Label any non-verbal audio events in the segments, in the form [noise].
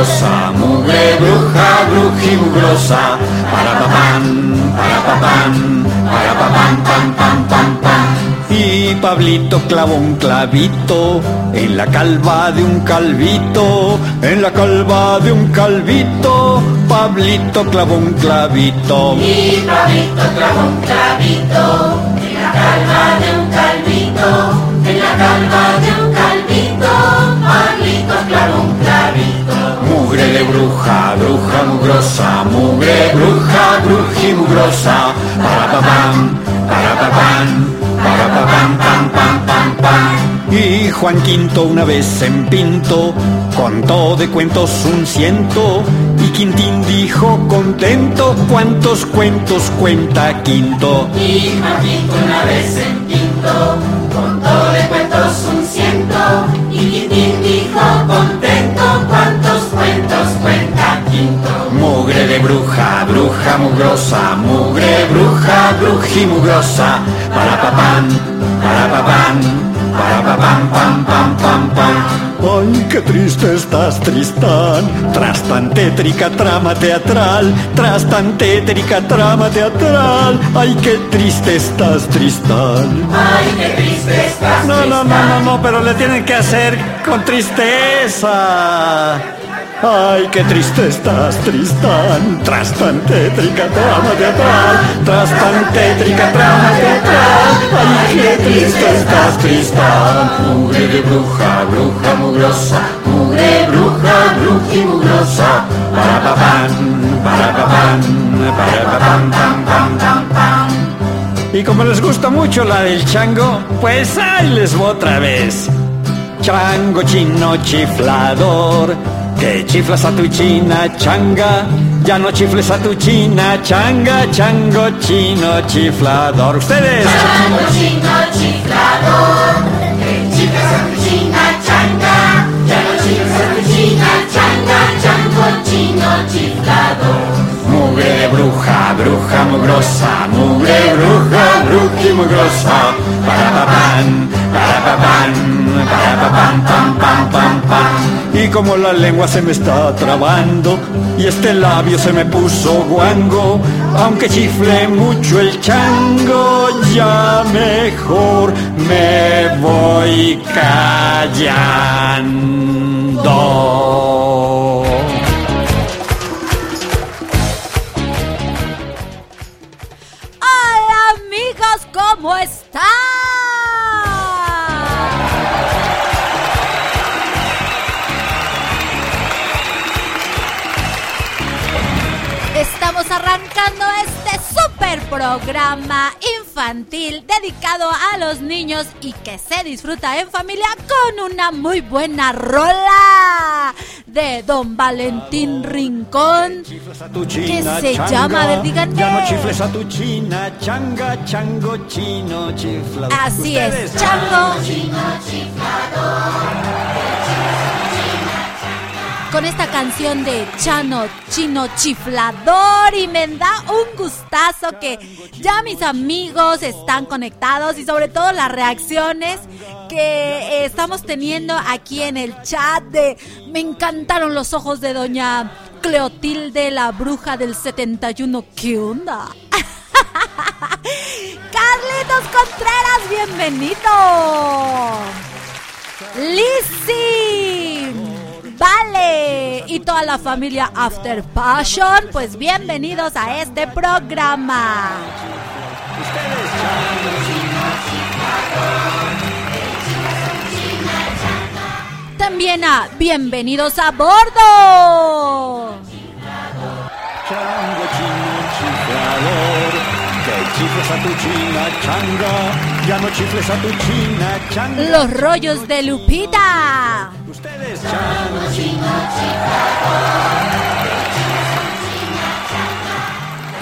mugrosa, mugre bruja, brujimugrosa, para papán, para papán, para papán, pam, pam, pam, pam. Y Pablito clavó un clavito en la calva de un calvito, en la calva de un calvito, Pablito clavó un clavito. Y Pablito clavó un clavito en la calva de un calvito, en la calva de un calvito, Pablito clavó un clavito. Mugre de bruja, bruja mugrosa, mugre bruja, brujimugrosa, para papán, para papán para pa pam pam pam pam pam. Y Juan Quinto una vez en Pinto contó de cuentos un ciento y Quintín dijo contento cuántos cuentos cuenta Quinto. Y Juan Quinto una vez en Pinto y Quintín dijo contento cuántos cuentos cuenta Quinto. Mugre de bruja, bruja mugrosa, mugre bruja, brujimugrosa, para papán, para papán, para papán, Ay, qué triste estás, Tristán, tras tan tétrica trama teatral, tras tan tétrica trama teatral. Ay, qué triste estás, Tristán. Ay, qué triste estás. No, no, no, no, no, pero le tienen que hacer con tristeza. Ay, qué triste estás, Tristán, tras tan tétrica trama teatral, tras tan tétrica trama teatral. Ay, qué triste estás, Tristán. Mugre de bruja, bruja mugrosa, mugre bruja, brujimugrosa. Para papán, para papán, para papán, pam, pam, pam, pam. Y como les gusta mucho la del chango, pues ahí les voy otra vez. Chango chino chiflador, que chiflas a tu china changa, ya no chifles a tu china changa, chango chino chiflador. Ustedes. Chango chino chiflador, que chiflas a tu china changa, ya no chifles a tu china changa, Mugre bruja, bruja mugrosa, mugre bruja, bruja mugrosa, para papán, para papán, para papán, pam, pam, pam, pam. Y como la lengua se me está trabando y este labio se me puso guango, aunque chifle mucho el chango, ya mejor me voy callando. ¿Cómo? Estamos arrancando programa infantil dedicado a los niños y que se disfruta en familia con una muy buena rola de Don Valentín Rincón que se llama, a ver, díganme. Así es, chango. Con esta canción de Chano Chino Chiflador y me da un gustazo que ya mis amigos están conectados y sobre todo las reacciones que eh, estamos teniendo aquí en el chat de me encantaron los ojos de doña Cleotilde la bruja del 71. ¿Qué onda? [laughs] Carlitos Contreras, bienvenido. Lizzy, Vale y toda la familia After Passion, pues bienvenidos a este programa. También a Bienvenidos a Bordo. Chango, chino, chiflador. Que chifles a changa. Ya no chifles a tu china, changa. Los rollos de Lupita. Ustedes,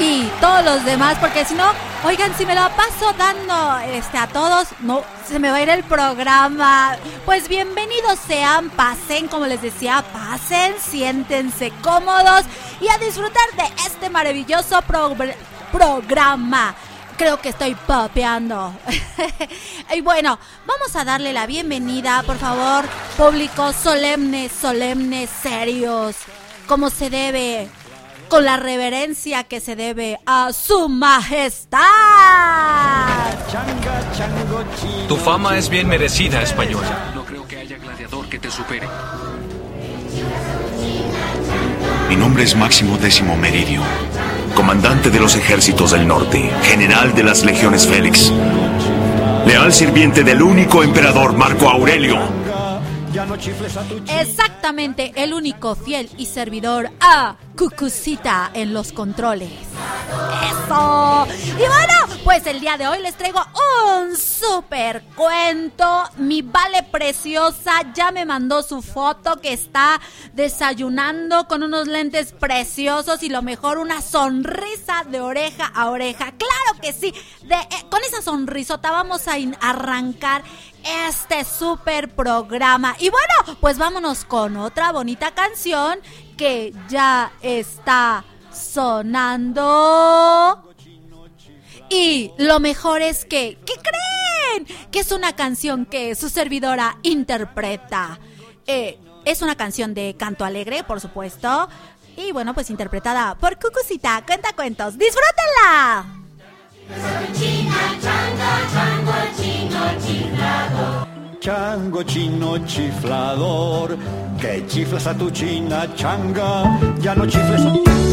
y todos los demás, porque si no, oigan, si me la paso dando este a todos, no se me va a ir el programa. Pues bienvenidos sean, pasen, como les decía, pasen, siéntense cómodos y a disfrutar de este maravilloso progr- programa. Creo que estoy papeando. [laughs] y bueno, vamos a darle la bienvenida, por favor, público solemne, solemne, serios, como se debe, con la reverencia que se debe a su majestad. Tu fama es bien merecida, español. No creo que haya gladiador que te supere. Mi nombre es Máximo Décimo Meridio, comandante de los ejércitos del norte, general de las legiones Félix, leal sirviente del único emperador Marco Aurelio. Exactamente, el único fiel y servidor a Cucucita en los controles. ¡Eso! Y pues el día de hoy les traigo un super cuento. Mi vale preciosa ya me mandó su foto que está desayunando con unos lentes preciosos y lo mejor una sonrisa de oreja a oreja. Claro que sí, eh, con esa sonrisota vamos a arrancar este super programa. Y bueno, pues vámonos con otra bonita canción que ya está sonando. Y lo mejor es que, ¿qué creen? Que es una canción que su servidora interpreta. Eh, es una canción de canto alegre, por supuesto. Y bueno, pues interpretada por Cucucita. Cuenta cuentos. ¡Disfrútenla! Chango chino chiflador, que chiflas a tu china changa, ya no chifles a... Tengo,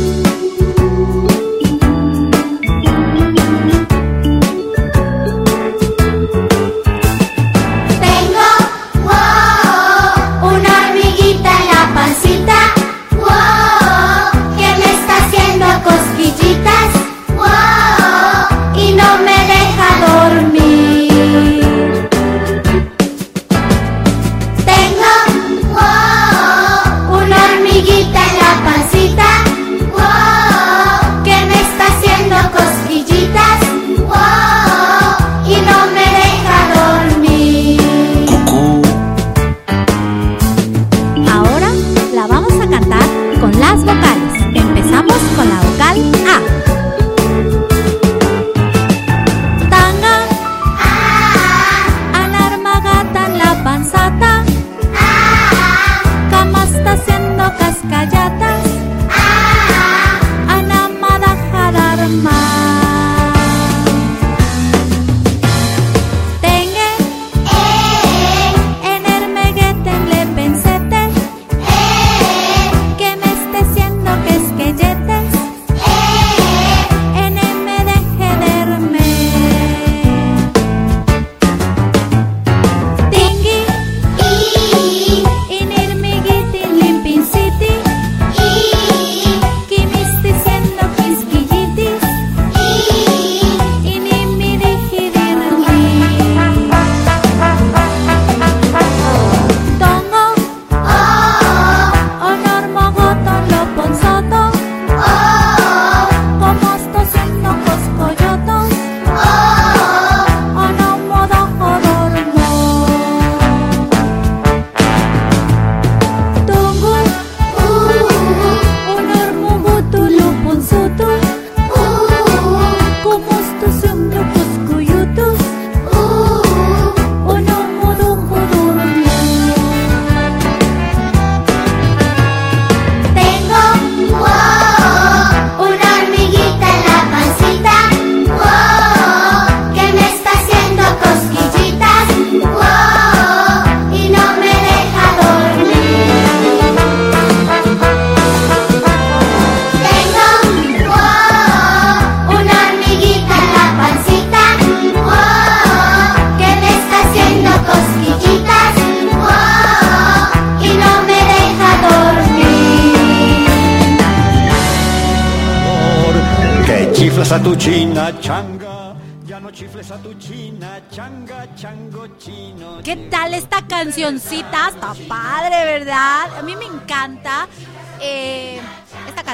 Que chiflas a tu china changa, ya no chifles a tu china changa, chango chino. ¿Qué tal esta cancioncita? Está padre, ¿verdad? A mí me encanta.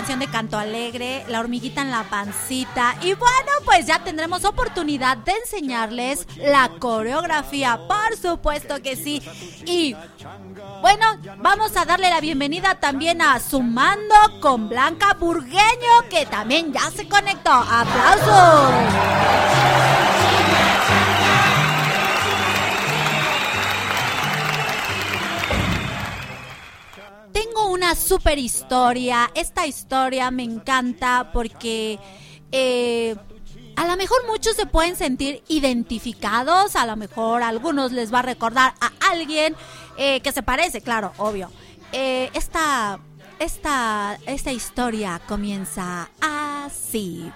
De Canto Alegre, La hormiguita en la pancita. Y bueno, pues ya tendremos oportunidad de enseñarles la coreografía, por supuesto que sí. Y bueno, vamos a darle la bienvenida también a Sumando con Blanca Burgueño, que también ya se conectó. ¡Aplausos! Tengo una super historia. Esta historia me encanta porque eh, a lo mejor muchos se pueden sentir identificados. A lo mejor a algunos les va a recordar a alguien eh, que se parece, claro, obvio. Eh, esta, esta, esta historia comienza así.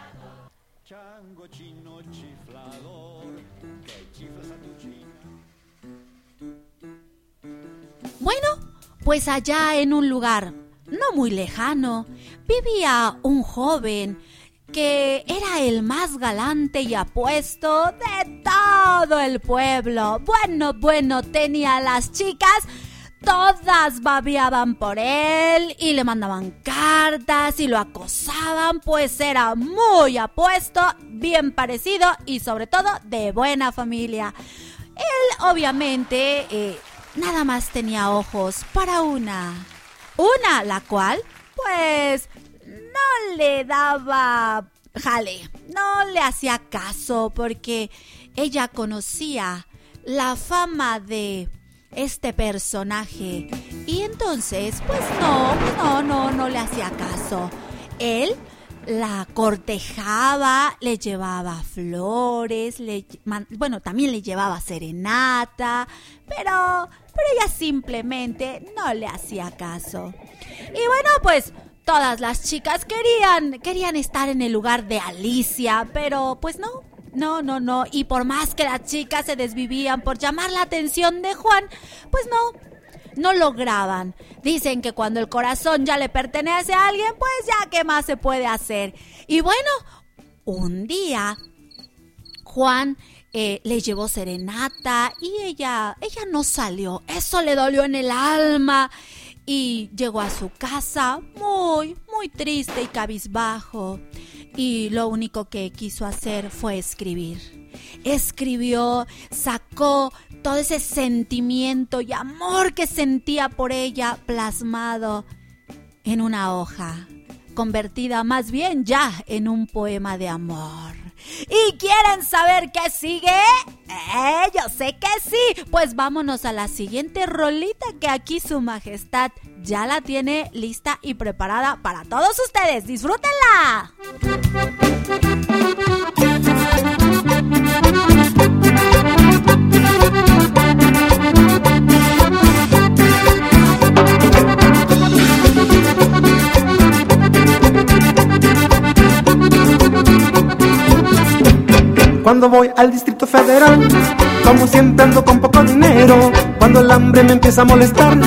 Bueno, pues allá en un lugar no muy lejano vivía un joven que era el más galante y apuesto de todo el pueblo. Bueno, bueno, tenía las chicas, todas babiaban por él y le mandaban cartas y lo acosaban, pues era muy apuesto, bien parecido y sobre todo de buena familia. Él obviamente eh, nada más tenía ojos para una. Una, la cual, pues, no le daba jale, no le hacía caso porque ella conocía la fama de este personaje y entonces, pues no, no, no, no le hacía caso. Él la cortejaba, le llevaba flores, le, bueno, también le llevaba serenata, pero, pero ella simplemente no le hacía caso. Y bueno, pues todas las chicas querían, querían estar en el lugar de Alicia, pero pues no, no, no, no. Y por más que las chicas se desvivían por llamar la atención de Juan, pues no, no lograban. Dicen que cuando el corazón ya le pertenece a alguien, pues ya qué más se puede hacer. Y bueno, un día Juan eh, le llevó serenata y ella, ella no salió. Eso le dolió en el alma y llegó a su casa muy, muy triste y cabizbajo. Y lo único que quiso hacer fue escribir. Escribió, sacó todo ese sentimiento y amor que sentía por ella plasmado en una hoja, convertida más bien ya en un poema de amor. ¿Y quieren saber qué sigue? Eh, yo sé que sí. Pues vámonos a la siguiente rolita que aquí su majestad ya la tiene lista y preparada para todos ustedes. ¡Disfrútenla! Cuando voy al Distrito Federal, como siempre ando con poco dinero. Cuando el hambre me empieza a molestar,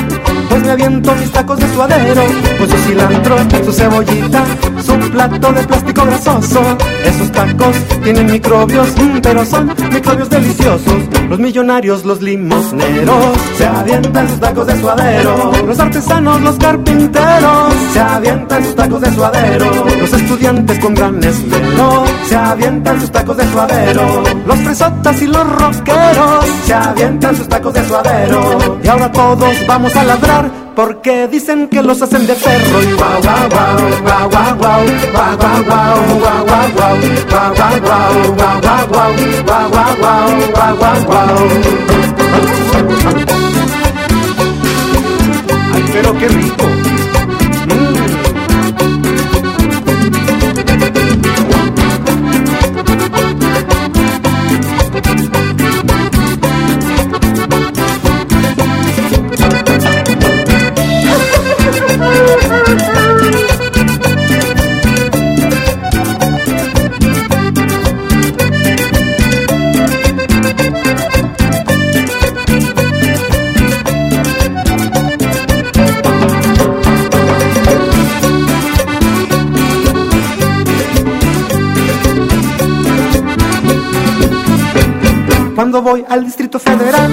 pues me aviento mis tacos de suadero. Pues su cilantro, su cebollita, su plato de plástico grasoso. Esos tacos tienen microbios, mm, pero son microbios deliciosos. Los millonarios, los limosneros, se avientan sus tacos de suadero. Los artesanos, los carpinteros, se avientan sus tacos de suadero. Los estudiantes con gran esmero, se avientan sus tacos de suadero. Los fresotas y los rockeros, se avientan sus tacos de suadero. Y ahora todos vamos a ladrar porque dicen que los hacen de ferro. Y guau guau guau, guau guau guau, guau guau guau, guau guau guau, guau guau guau, guau guau guau, guau guau guau, rico. Cuando voy al Distrito Federal,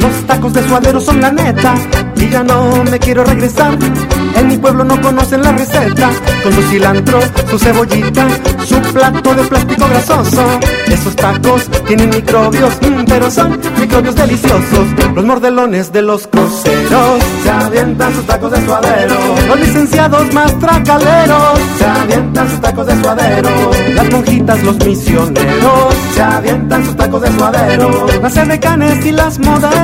los tacos de suadero son la neta. Y ya no me quiero regresar. En mi pueblo no conocen la receta. Con su cilantro, su cebollita, su plato de plástico grasoso. Esos tacos tienen microbios, mm, pero son microbios deliciosos. Los mordelones de los cruceros se avientan sus tacos de suadero. Los licenciados más tracaleros se avientan sus tacos de suadero. Las monjitas, los misioneros se avientan sus tacos de suadero. Las canes y las modelos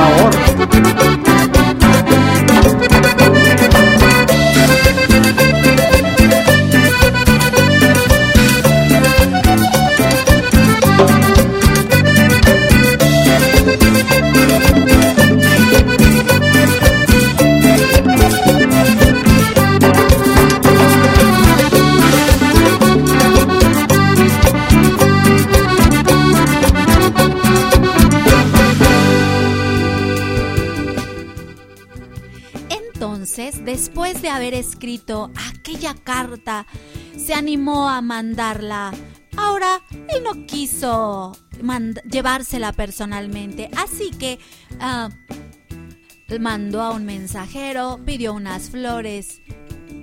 sabor. De haber escrito aquella carta, se animó a mandarla. Ahora, él no quiso llevársela personalmente, así que ah, mandó a un mensajero, pidió unas flores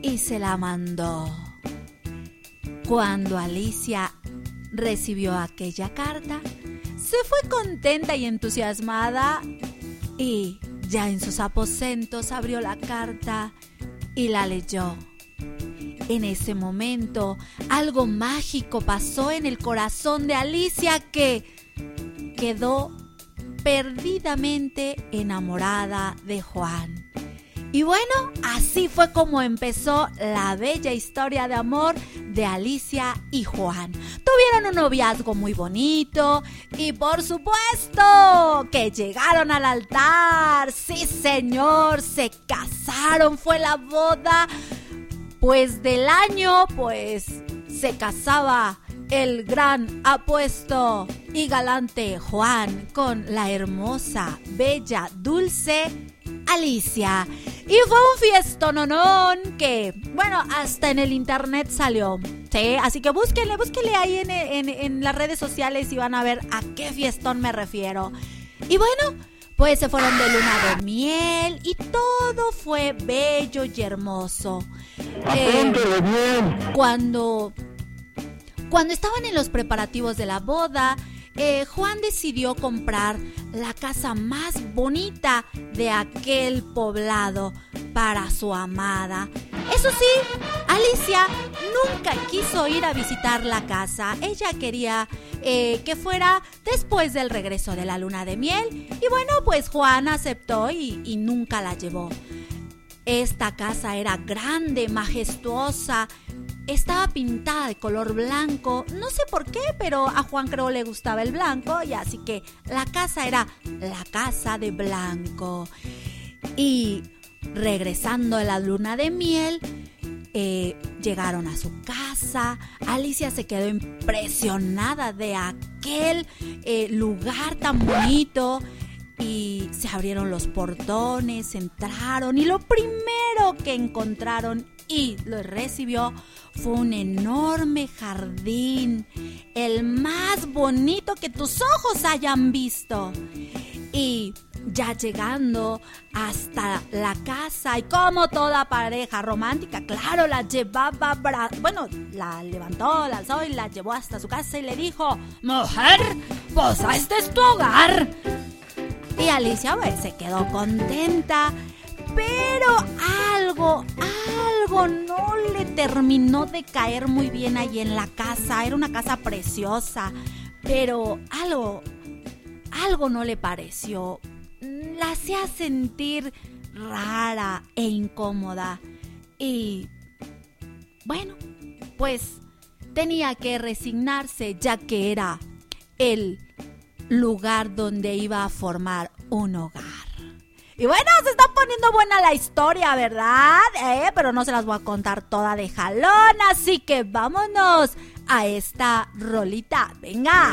y se la mandó. Cuando Alicia recibió aquella carta, se fue contenta y entusiasmada y ya en sus aposentos abrió la carta y la leyó. En ese momento, algo mágico pasó en el corazón de Alicia que quedó perdidamente enamorada de Juan. Y bueno, así fue como empezó la bella historia de amor de Alicia y Juan. Tuvieron un noviazgo muy bonito y por supuesto que llegaron al altar. Sí, señor, se casaron, fue la boda. Pues del año, pues se casaba el gran apuesto y galante Juan con la hermosa, bella, dulce Alicia. Y fue un fiestononón que, bueno, hasta en el internet salió. Sí, así que búsquenle, búsquenle ahí en, en- en las redes sociales y van a ver a qué fiestón me refiero. Y bueno, pues se fueron de luna de miel y todo fue bello y hermoso. Eh, cuando cuando estaban en los preparativos de la boda, eh, Juan decidió comprar la casa más bonita de aquel poblado para su amada. Eso sí, Alicia nunca quiso ir a visitar la casa. Ella quería eh, que fuera después del regreso de la luna de miel. Y bueno, pues Juan aceptó y, y nunca la llevó. Esta casa era grande, majestuosa, estaba pintada de color blanco. No sé por qué, pero a Juan creo le gustaba el blanco y así que la casa era la casa de blanco. Y regresando a la luna de miel, eh, llegaron a su casa. Alicia se quedó impresionada de aquel eh, lugar tan bonito. Y se abrieron los portones, entraron y lo primero que encontraron y lo recibió fue un enorme jardín, el más bonito que tus ojos hayan visto. Y ya llegando hasta la casa y como toda pareja romántica, claro, la llevaba, bra- bueno, la levantó, la alzó y la llevó hasta su casa y le dijo, mujer, pues este es tu hogar. Y Alicia pues, se quedó contenta, pero algo, algo no le terminó de caer muy bien ahí en la casa. Era una casa preciosa. Pero algo, algo no le pareció. La hacía sentir rara e incómoda. Y bueno, pues tenía que resignarse ya que era el lugar donde iba a formar un hogar. Y bueno, se está poniendo buena la historia, ¿verdad? Eh, pero no se las voy a contar toda de jalón, así que vámonos a esta rolita. Venga.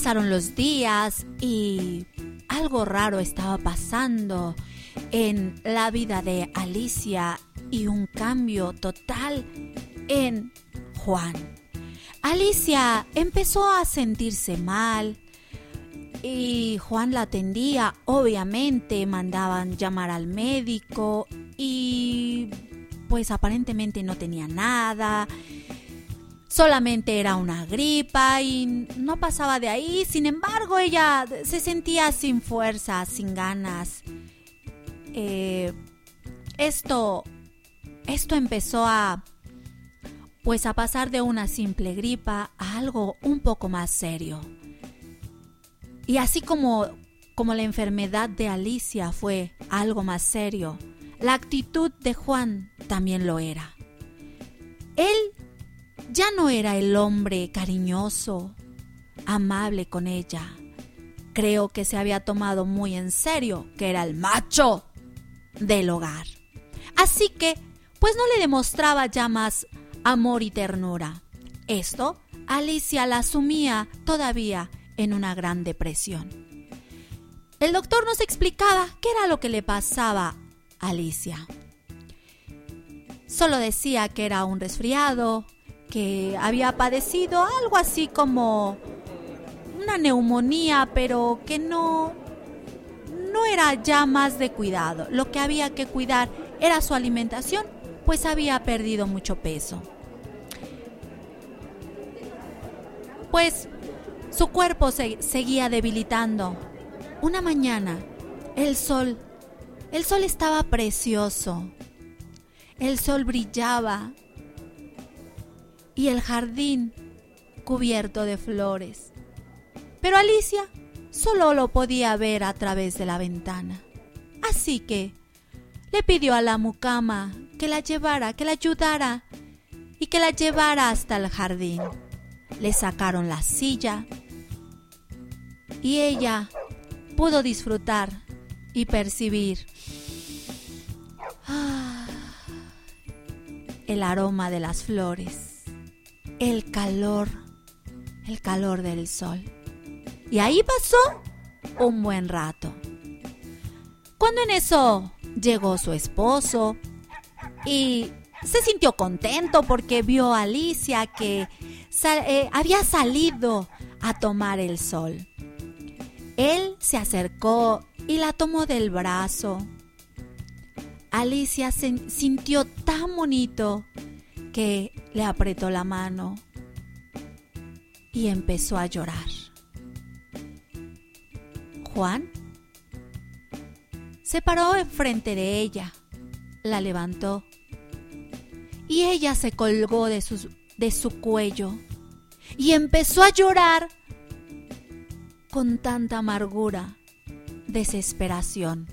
Pasaron los días y algo raro estaba pasando en la vida de Alicia y un cambio total en Juan. Alicia empezó a sentirse mal y Juan la atendía, obviamente mandaban llamar al médico y pues aparentemente no tenía nada solamente era una gripa y no pasaba de ahí. Sin embargo, ella se sentía sin fuerza, sin ganas. Eh, esto, esto empezó a, pues a pasar de una simple gripa a algo un poco más serio. Y así como, como la enfermedad de Alicia fue algo más serio, la actitud de Juan también lo era. Él ya no era el hombre cariñoso, amable con ella. Creo que se había tomado muy en serio que era el macho del hogar. Así que, pues no le demostraba ya más amor y ternura. Esto, Alicia la asumía todavía en una gran depresión. El doctor nos explicaba qué era lo que le pasaba a Alicia. Solo decía que era un resfriado, que había padecido algo así como una neumonía, pero que no no era ya más de cuidado. Lo que había que cuidar era su alimentación, pues había perdido mucho peso. Pues su cuerpo se seguía debilitando. Una mañana, el sol, el sol estaba precioso. El sol brillaba y el jardín cubierto de flores. Pero Alicia solo lo podía ver a través de la ventana. Así que le pidió a la mucama que la llevara, que la ayudara y que la llevara hasta el jardín. Le sacaron la silla y ella pudo disfrutar y percibir ah, el aroma de las flores, el calor, el calor del sol. Y ahí pasó un buen rato. Cuando en eso llegó su esposo y se sintió contento porque vio a Alicia que eh, había salido a tomar el sol. Él se acercó y la tomó del brazo. Alicia se sintió tan bonito que le apretó la mano y empezó a llorar. Juan se paró enfrente de ella, la levantó y ella se colgó de, de su cuello y empezó a llorar con tanta amargura, desesperación.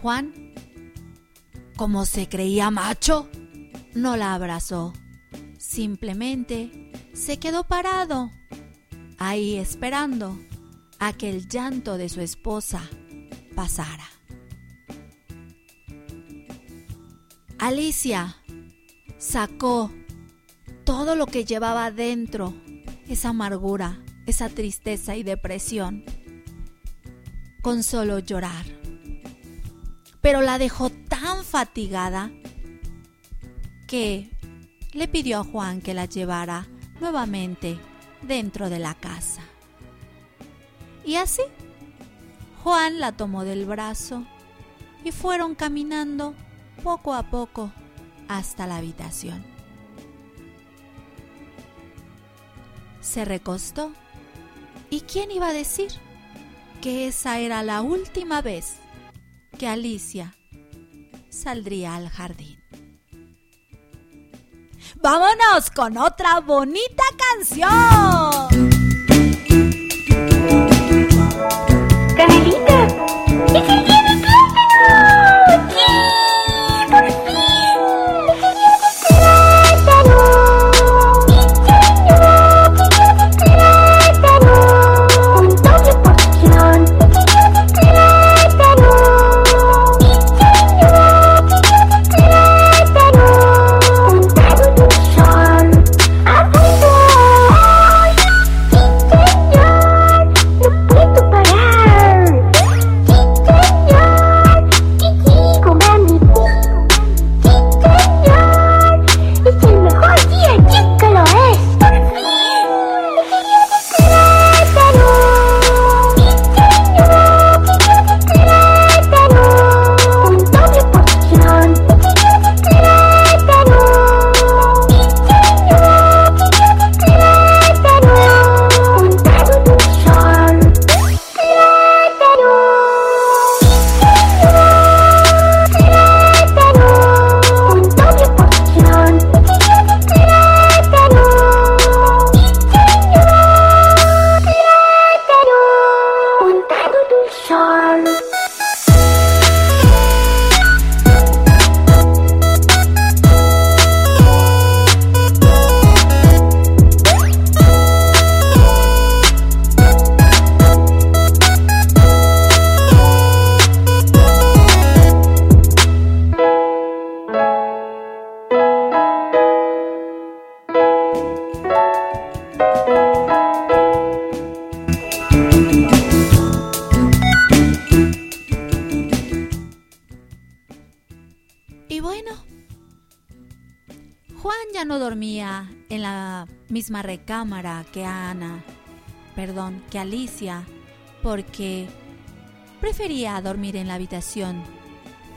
Juan, como se creía macho, no la abrazó, simplemente se quedó parado, ahí esperando a que el llanto de su esposa pasara. Alicia sacó todo lo que llevaba dentro, esa amargura, esa tristeza y depresión, con solo llorar. Pero la dejó tan fatigada que le pidió a Juan que la llevara nuevamente dentro de la casa. Y así, Juan la tomó del brazo y fueron caminando poco a poco hasta la habitación. Se recostó y quién iba a decir que esa era la última vez que Alicia saldría al jardín. Vámonos con otra bonita canción. ¡Canelita! Que Alicia, porque prefería dormir en la habitación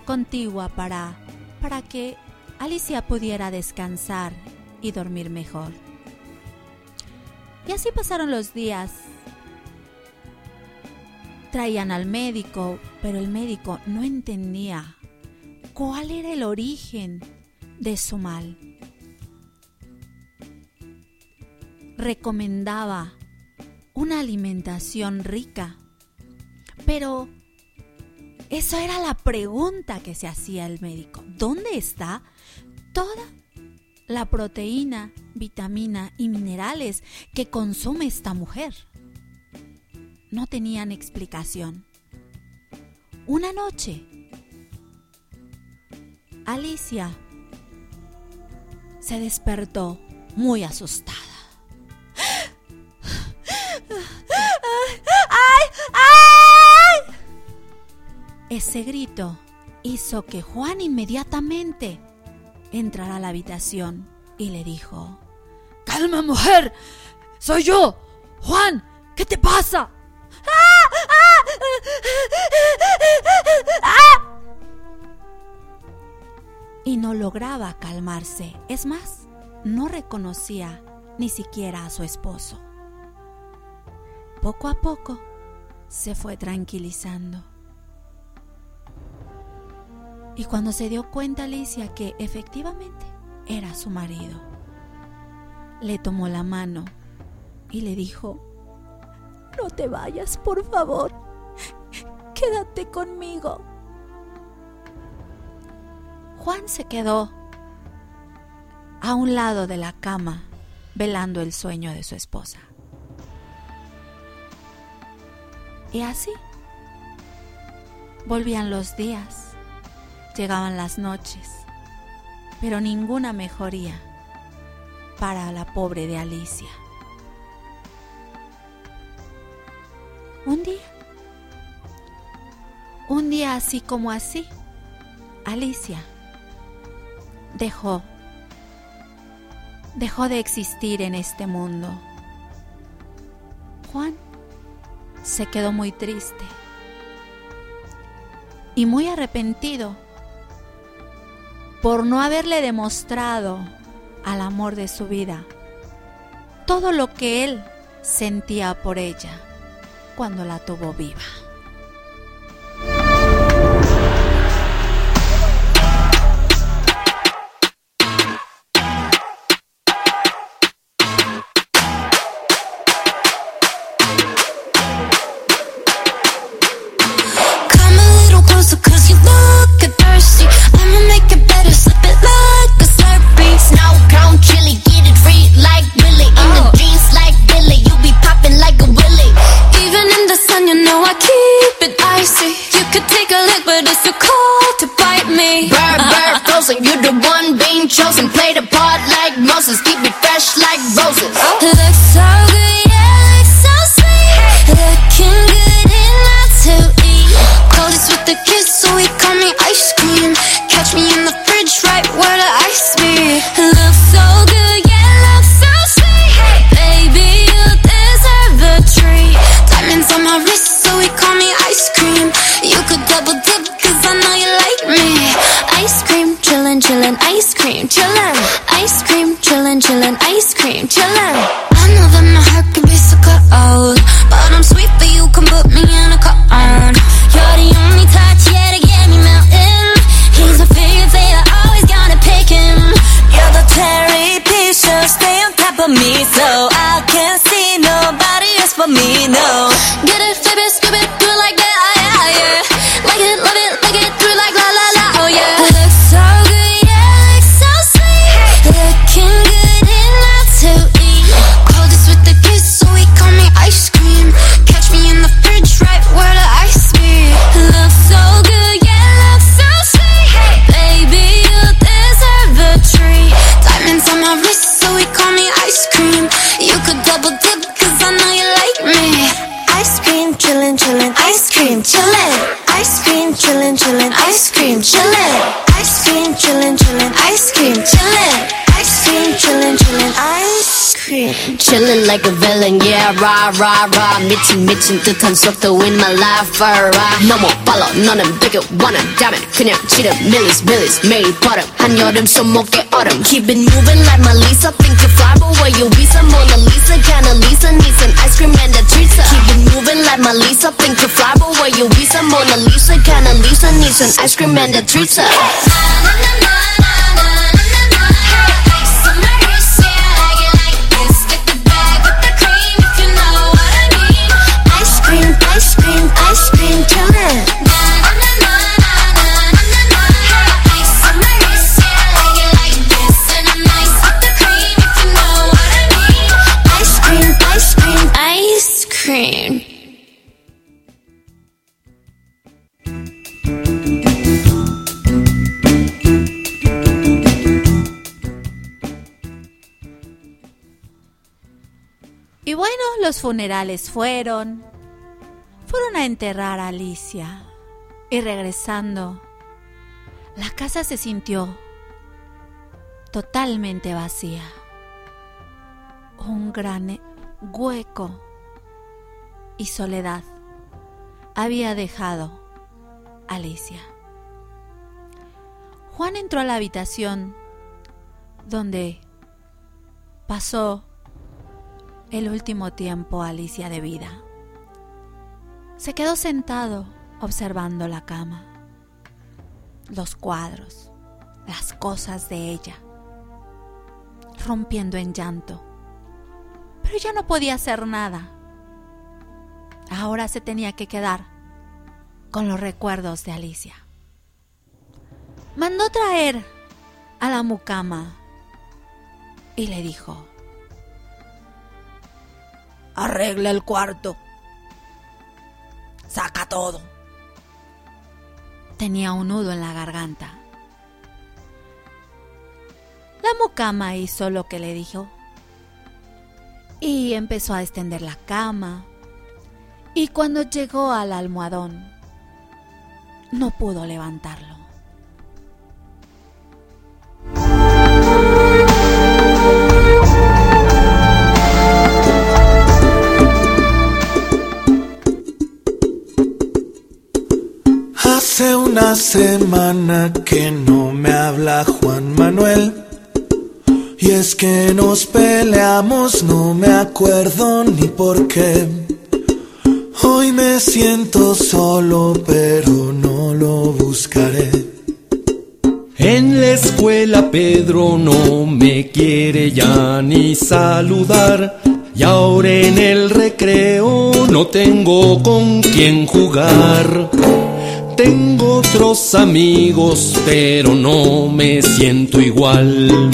contigua para, para que Alicia pudiera descansar y dormir mejor. Y así pasaron los días. Traían al médico, pero el médico no entendía cuál era el origen de su mal. Recomendaba una alimentación rica, pero esa era la pregunta que se hacía el médico. ¿Dónde está toda la proteína, vitamina y minerales que consume esta mujer? No tenían explicación. Una noche, Alicia se despertó muy asustada. Ese grito hizo que Juan inmediatamente entrara a la habitación y le dijo, Calma mujer, soy yo, Juan, ¿qué te pasa? Y no lograba calmarse, es más, no reconocía ni siquiera a su esposo. Poco a poco se fue tranquilizando. Y cuando se dio cuenta Alicia que efectivamente era su marido, le tomó la mano y le dijo, no te vayas, por favor, quédate conmigo. Juan se quedó a un lado de la cama, velando el sueño de su esposa. Y así volvían los días, llegaban las noches, pero ninguna mejoría para la pobre de Alicia. Un día, un día así como así, Alicia dejó, dejó de existir en este mundo. Juan se quedó muy triste y muy arrepentido por no haberle demostrado al amor de su vida todo lo que él sentía por ella cuando la tuvo viva. rah, rah, rah. 미친, 미친 듯한 속도 in my life, alright. 너무 빨라, 너는 되게 원한다면 그냥 지름, millies, millies, 매일 버릇. 한여름 손목에 얼음. Keep it moving like my Lisa. Think you fly, but where you visa? Mona Lisa, kinda Lisa, needs an ice cream and a treat. Keep it moving like my Lisa. Think you fly, but where you visa? Mona Lisa, kinda Lisa, needs an ice cream and a treat. los funerales fueron. Fueron a enterrar a Alicia. Y regresando, la casa se sintió totalmente vacía. Un gran hueco y soledad había dejado Alicia. Juan entró a la habitación donde pasó el último tiempo Alicia de vida. Se quedó sentado observando la cama, los cuadros, las cosas de ella, rompiendo en llanto. Pero ya no podía hacer nada. Ahora se tenía que quedar con los recuerdos de Alicia. Mandó traer a la mucama y le dijo, Arregla el cuarto. Saca todo. Tenía un nudo en la garganta. La mucama hizo lo que le dijo y empezó a extender la cama. Y cuando llegó al almohadón, no pudo levantarlo. Una semana que no me habla Juan Manuel. Y es que nos peleamos, no me acuerdo ni por qué. Hoy me siento solo, pero no lo buscaré. En la escuela Pedro no me quiere ya ni saludar. Y ahora en el recreo no tengo con quién jugar. Tengo otros amigos, pero no me siento igual.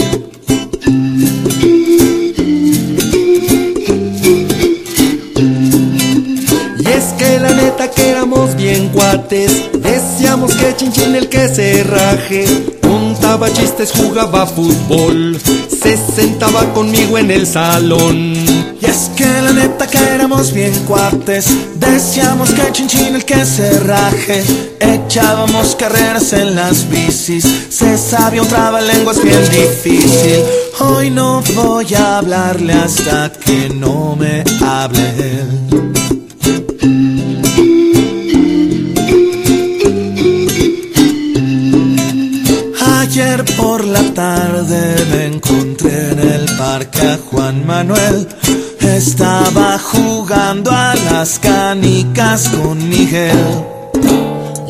Y es que la neta que éramos bien cuates, decíamos que chinchín el que se raje, contaba chistes, jugaba fútbol, se sentaba conmigo en el salón. Y es que la neta que éramos bien cuates Decíamos que chinchín el que se raje Echábamos carreras en las bicis Se sabía un trabalenguas bien difícil Hoy no voy a hablarle hasta que no me hable la tarde me encontré en el parque a Juan Manuel. Estaba jugando a las canicas con Miguel.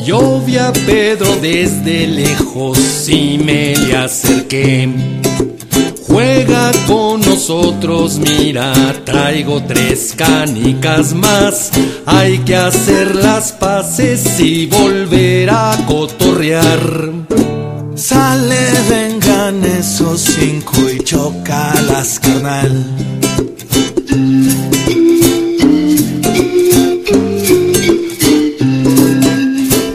Yo a Pedro desde lejos y me le acerqué. Juega con nosotros, mira, traigo tres canicas más. Hay que hacer las paces y volver a cotorrear. Sale, vengan cinco y chocalas, carnal.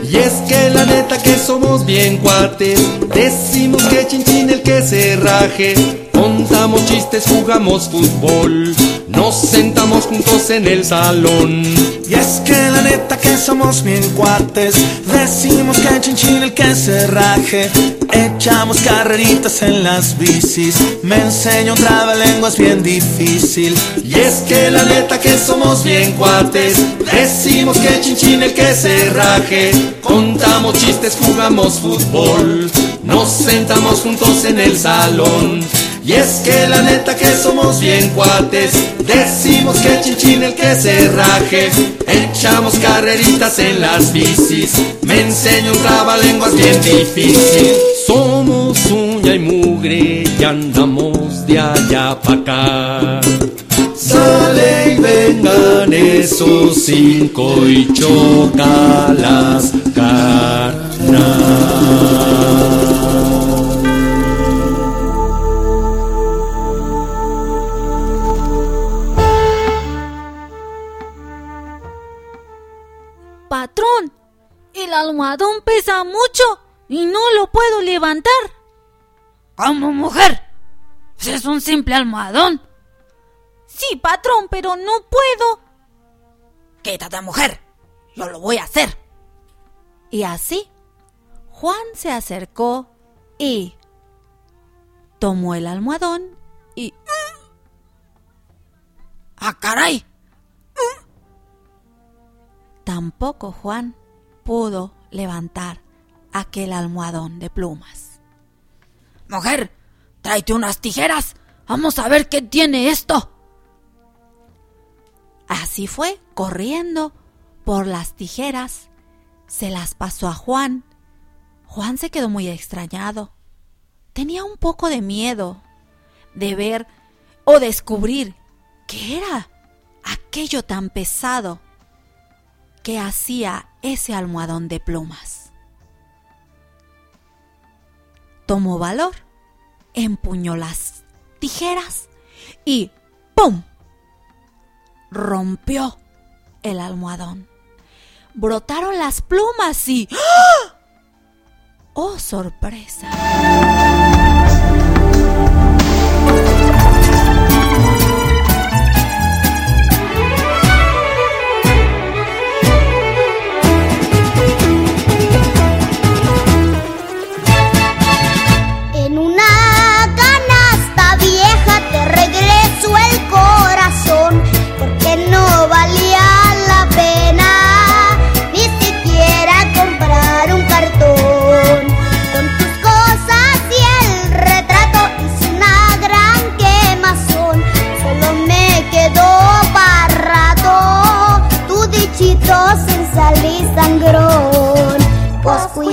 Y es que la neta que somos bien cuates, decimos que chinchín el que se raje, contamos chistes, jugamos fútbol, nos sentamos juntos en el salón. Y es que la neta que somos bien cuates Decimos que chinchín el que se raje Echamos carreritas en las bicis, me enseña un trabalenguas bien difícil. Y es que la neta que somos bien cuates, decimos que chinchín el que se raje. Contamos chistes, jugamos fútbol, nos sentamos juntos en el salón. Y es que la neta que somos bien cuates, decimos que chinchín el que se raje. Echamos carreritas en las bicis, me enseña un trabalenguas bien difícil. Somos uña y mugre y andamos de allá para acá. Sale y vengan esos cinco y choca las canas. El almohadón pesa mucho y no lo puedo levantar. ¿Cómo, mujer? Es un simple almohadón. Sí, patrón, pero no puedo. Quítate, mujer. Yo lo voy a hacer. Y así, Juan se acercó y tomó el almohadón y... ¡Ah, caray! Tampoco Juan pudo levantar aquel almohadón de plumas. Mujer, tráete unas tijeras. Vamos a ver qué tiene esto. Así fue, corriendo por las tijeras, se las pasó a Juan. Juan se quedó muy extrañado. Tenía un poco de miedo de ver o descubrir qué era aquello tan pesado que hacía ese almohadón de plumas. Tomó valor, empuñó las tijeras y ¡pum! rompió el almohadón. Brotaron las plumas y... ¡ah! ¡Oh, sorpresa!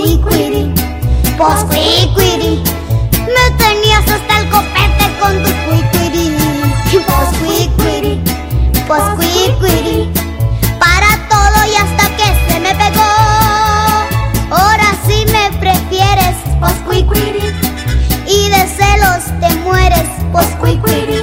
Poscuicuiri, poscuicuiri. Me tenías hasta el copete con tu cuicuiri. Poscuicuiri, poscuicuiri. Para todo y hasta que se me pegó. Ahora sí me prefieres, poscuicuiri. Y de celos te mueres, poscuicuiri. Si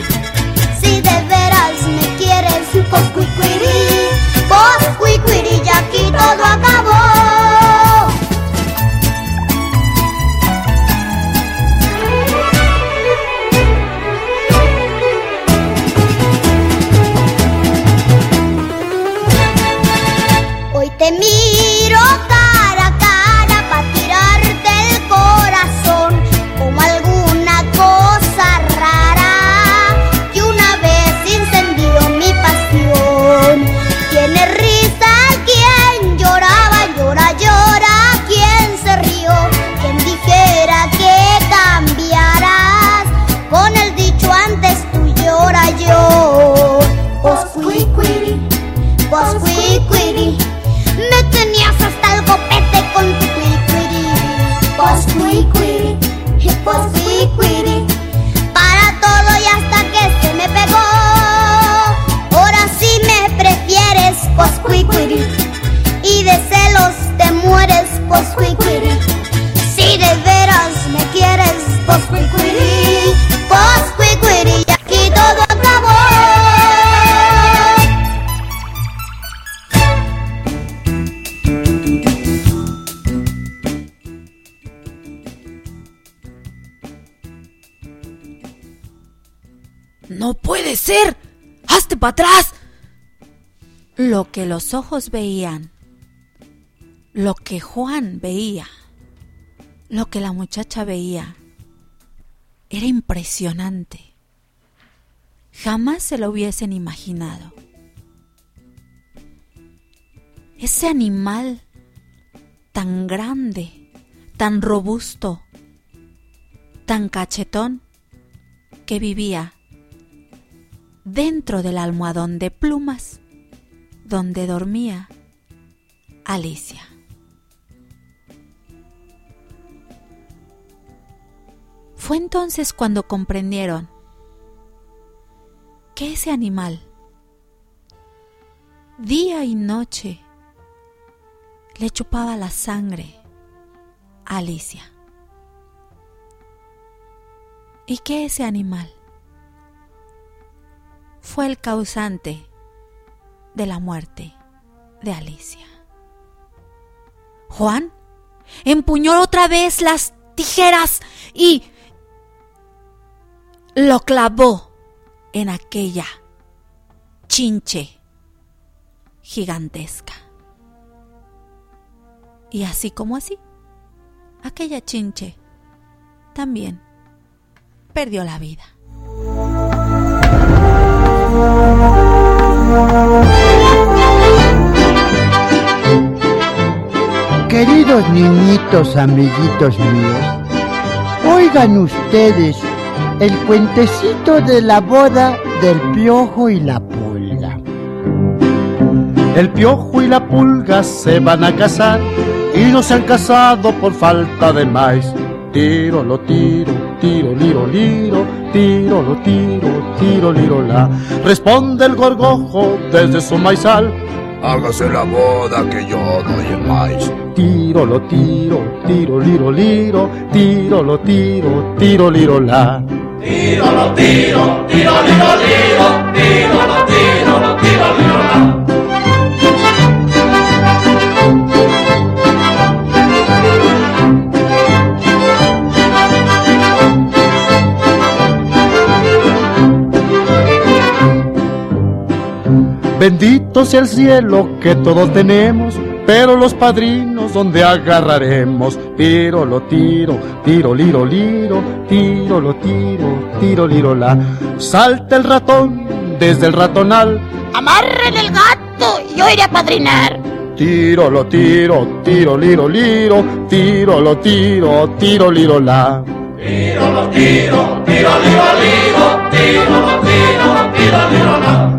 ¡No puede ser! ¡Hazte para atrás! Lo que los ojos veían, lo que Juan veía, Lo que la muchacha veía era impresionante. Jamás se lo hubiesen imaginado. Ese animal tan grande, tan robusto, tan cachetón, que vivía dentro del almohadón de plumas donde dormía Alicia. Fue entonces cuando comprendieron que ese animal, día y noche, le chupaba la sangre a Alicia. Y que ese animal fue el causante de la muerte de Alicia. Juan empuñó otra vez las tijeras y lo clavó en aquella chinche gigantesca. Y así como así, aquella chinche también perdió la vida. Queridos niñitos, amiguitos míos, oigan ustedes el cuentecito de la boda del piojo y la pulga. El piojo y la pulga se van a casar y no se han casado por falta de maíz. Tiro, lo tiro, tiro, liro, liro, tiro, lo tiro, tiro, liro, la. Responde el gorgojo desde su maizal. Hágase la boda que yo doy el maíz. Tiro, lo tiro, tiro, liro, liro, tiro, lo tiro, tiro, liro, la. Tiro, lo tiro, tiro, liro, liro, tiro, lo tiro, lo tiro, liro, la. Bendito sea el cielo que todos tenemos, pero los padrinos donde agarraremos. Tiro, lo tiro, tiro, liro, liro, tiro, lo tiro, tiro, liro, la. Salta el ratón desde el ratonal. Amarren el gato y yo iré a padrinar. Tiro, lo tiro, tiro, liro, liro, tiro, lo tiro, tiro, liro, la. Tiro, lo tiro, tiro, liro, liro, tiro, lo tiro, tiro, liro, la.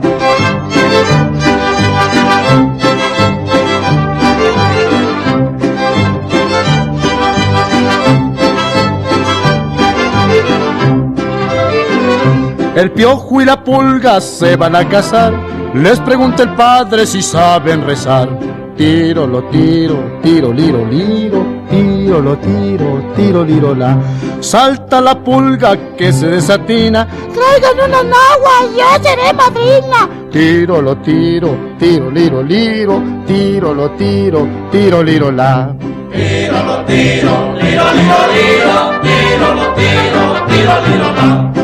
El piojo y la pulga se van a casar. Les pregunta el padre si saben rezar. Tiro, lo tiro, tiro, liro, liro, tiro, lo tiro, tiro, liro, la. Salta la pulga que se desatina. Traigan una nagua, yo seré madrina. Tiro, lo tiro, tiro, liro, liro, tiro, lo tiro, tiro, liro, la. Tiro, lo tiro, liro, liro, liro, tiro, lo tiro, tiro, liro, la.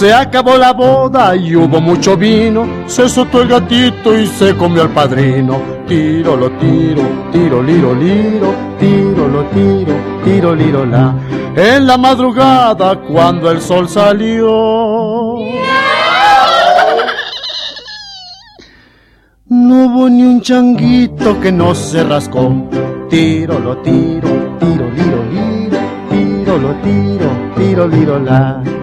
Se acabó la boda y hubo mucho vino. Se soltó el gatito y se comió al padrino. Tiro, lo tiro, tiro, liro, liro, tiro, lo tiro, tiro, liro, la. En la madrugada cuando el sol salió. No hubo ni un changuito que no se rascó. Tiro, lo tiro, tiro, liro, liro, tiro, lo tiro, tiro, liro, la.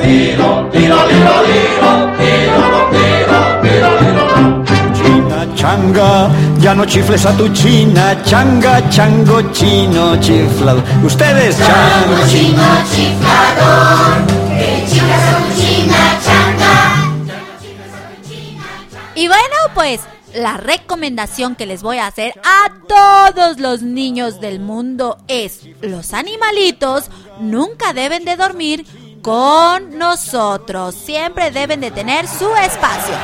Tiro, tiro, tiro, tiro, tiro, tiro, liro, la. China changa, ya no chifles a tu china, changa, chango, chino, chiflado. Ustedes, chango, chino, chiflador, que chicas son china, changa. Y bueno, pues la recomendación que les voy a hacer a todos los niños del mundo es, los animalitos nunca deben de dormir con nosotros, siempre deben de tener su espacio.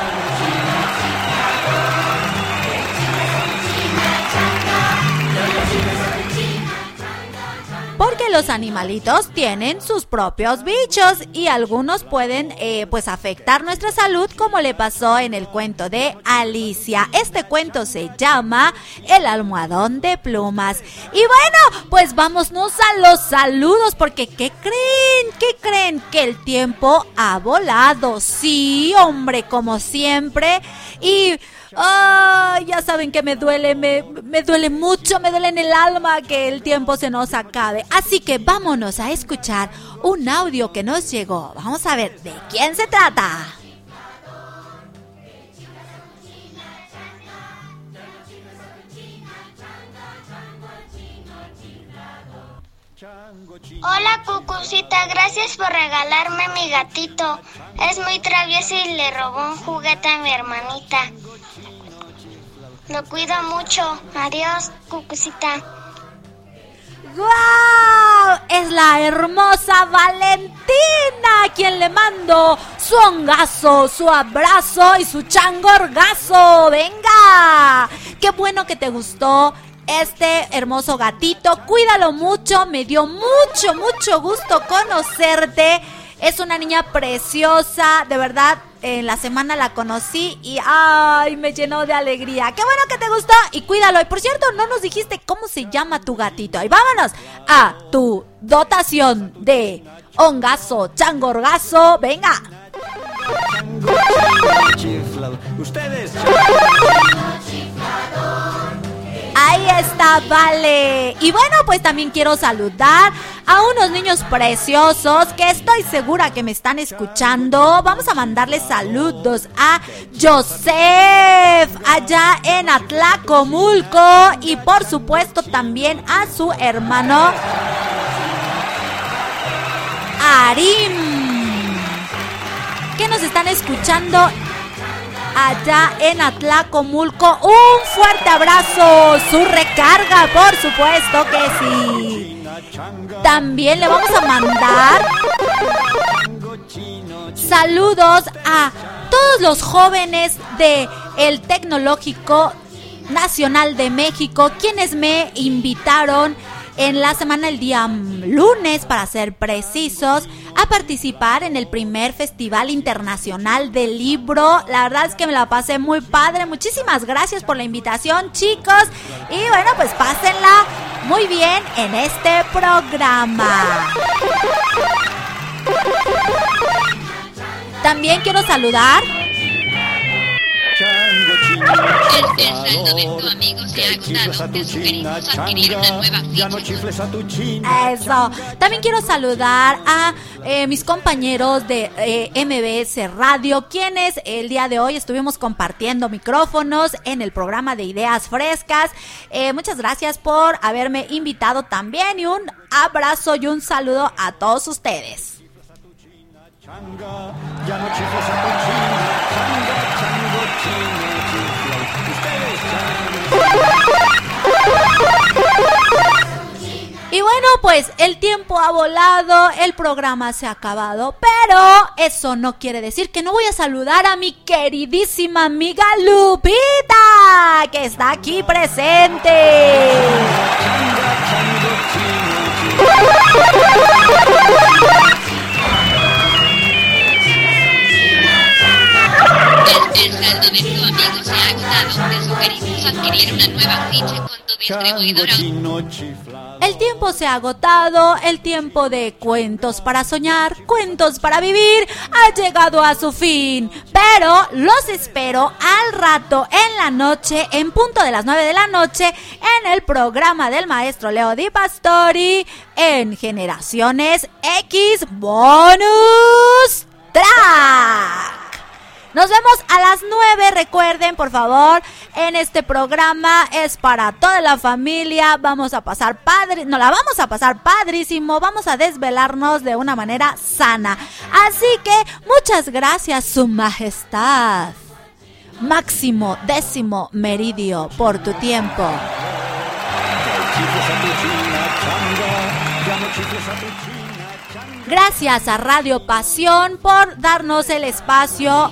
Porque los animalitos tienen sus propios bichos y algunos pueden eh, pues afectar nuestra salud como le pasó en el cuento de Alicia. Este cuento se llama El almohadón de plumas. Y bueno, pues vámonos a los saludos porque ¿qué creen? ¿Qué creen? Que el tiempo ha volado. Sí, hombre, como siempre. Y Ah, ya saben que me duele, me, me duele mucho, me duele en el alma que el tiempo se nos acabe. Así que vámonos a escuchar un audio que nos llegó. Vamos a ver de quién se trata. Hola Cucucita, gracias por regalarme mi gatito. Es muy travieso y le robó un juguete a mi hermanita. Lo cuido mucho. Adiós, Cucucita. ¡Guau! Es la hermosa Valentina quien le mando su hongazo, su abrazo y su changorgazo. ¡Venga! ¡Qué bueno que te gustó! Este hermoso gatito, cuídalo mucho, me dio mucho, mucho gusto conocerte. Es una niña preciosa, de verdad, en la semana la conocí y ay, me llenó de alegría. Qué bueno que te gustó y cuídalo. Y por cierto, no nos dijiste cómo se llama tu gatito. Y vámonos a tu dotación de hongazo, changorgazo. Venga. Ustedes. Ahí está, vale. Y bueno, pues también quiero saludar a unos niños preciosos que estoy segura que me están escuchando. Vamos a mandarles saludos a Joseph allá en Atlacomulco y por supuesto también a su hermano Arim que nos están escuchando allá en Atlacomulco. Un fuerte abrazo, su recarga, por supuesto que sí. También le vamos a mandar saludos a todos los jóvenes de el Tecnológico Nacional de México, quienes me invitaron en la semana el día lunes, para ser precisos, a participar en el primer Festival Internacional del Libro. La verdad es que me la pasé muy padre. Muchísimas gracias por la invitación, chicos. Y bueno, pues pásenla muy bien en este programa. También quiero saludar el, saldo de tu amigo se ha agotado. Te sugerimos adquirir una nueva ficha. Eso. También quiero saludar a eh, mis compañeros de eh, MBS Radio, quienes el día de hoy estuvimos compartiendo micrófonos en el programa de Ideas Frescas. Eh, muchas gracias por haberme invitado también y un abrazo y un saludo a todos ustedes. Ya no chifles a tu china, changa, chango, chino, Y bueno, pues el tiempo ha volado, el programa se ha acabado, pero eso no quiere decir que no voy a saludar a mi queridísima amiga Lupita, que está aquí presente. El, saldo de tu amigo se ha agotado. Te sugerimos adquirir una nueva ficha con. El tiempo se ha agotado, el tiempo de cuentos para soñar, cuentos para vivir, ha llegado a su fin. Pero los espero al rato en la noche, en punto de las 9 de la noche, en el programa del maestro Leo Di Pastori, en Generaciones X Bonus Track. Nos vemos a las 9, recuerden por favor, en este programa es para toda la familia, vamos a pasar padre, no la vamos a pasar padrísimo, vamos a desvelarnos de una manera sana. Así que muchas gracias, Su Majestad. Máximo décimo meridio por tu tiempo. Gracias a Radio Pasión por darnos el espacio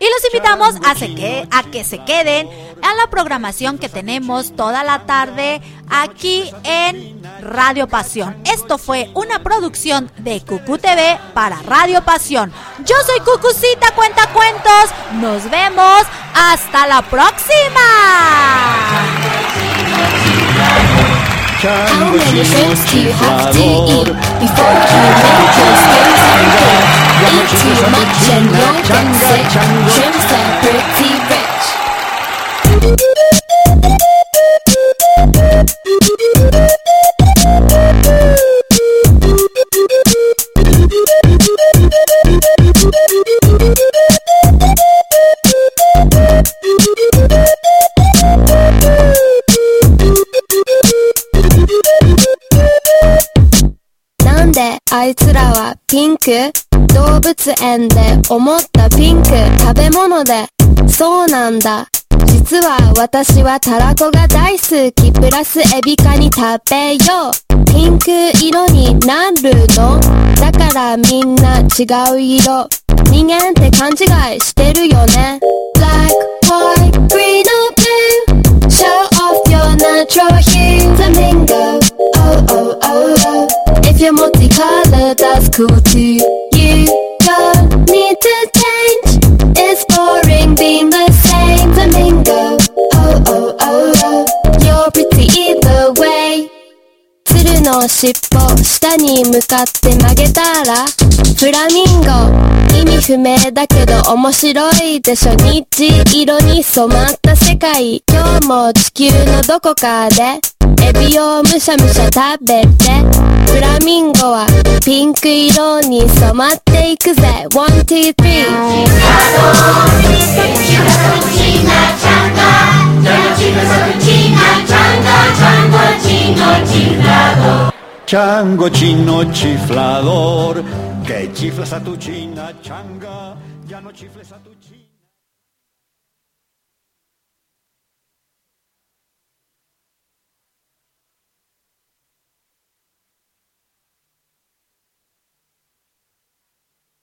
y los invitamos a, que, a que se queden a la programación que tenemos toda la tarde aquí en Radio Pasión. Esto fue una producción de Cucu TV para Radio Pasión. Yo soy Cucucita Cuenta Cuentos. Nos vemos. Hasta la próxima. How many shrimps do you have to eat before you make your skin tender? Eat too much and you'll get sick. Shrimps are pretty rich. あいつらはピンク動物園で思ったピンク食べ物で。そうなんだ。実は私はたらこが大好き。プラスエビカニ食べよう。ピンク色になるの？だからみんな違う色。人間って勘違いしてるよね。Black, white, green or blue Show off your natural hue let us cool too You don't need to change It's boring being the same Flamingo, oh oh oh oh You're pretty either way 鶴の尻尾下に向かって曲げたらフラミンゴ意味不明だけど面白いでしょ虹色に染まった世界今日も地球のどこかで エビをむしゃむしゃ食べてフラミンゴはピンク色に染まっていくぜ One, two, three Chango chino chiflador, que chiflas a tu china changa, ya no chifles a tu